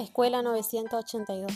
Escuela novecientos ochenta y dos.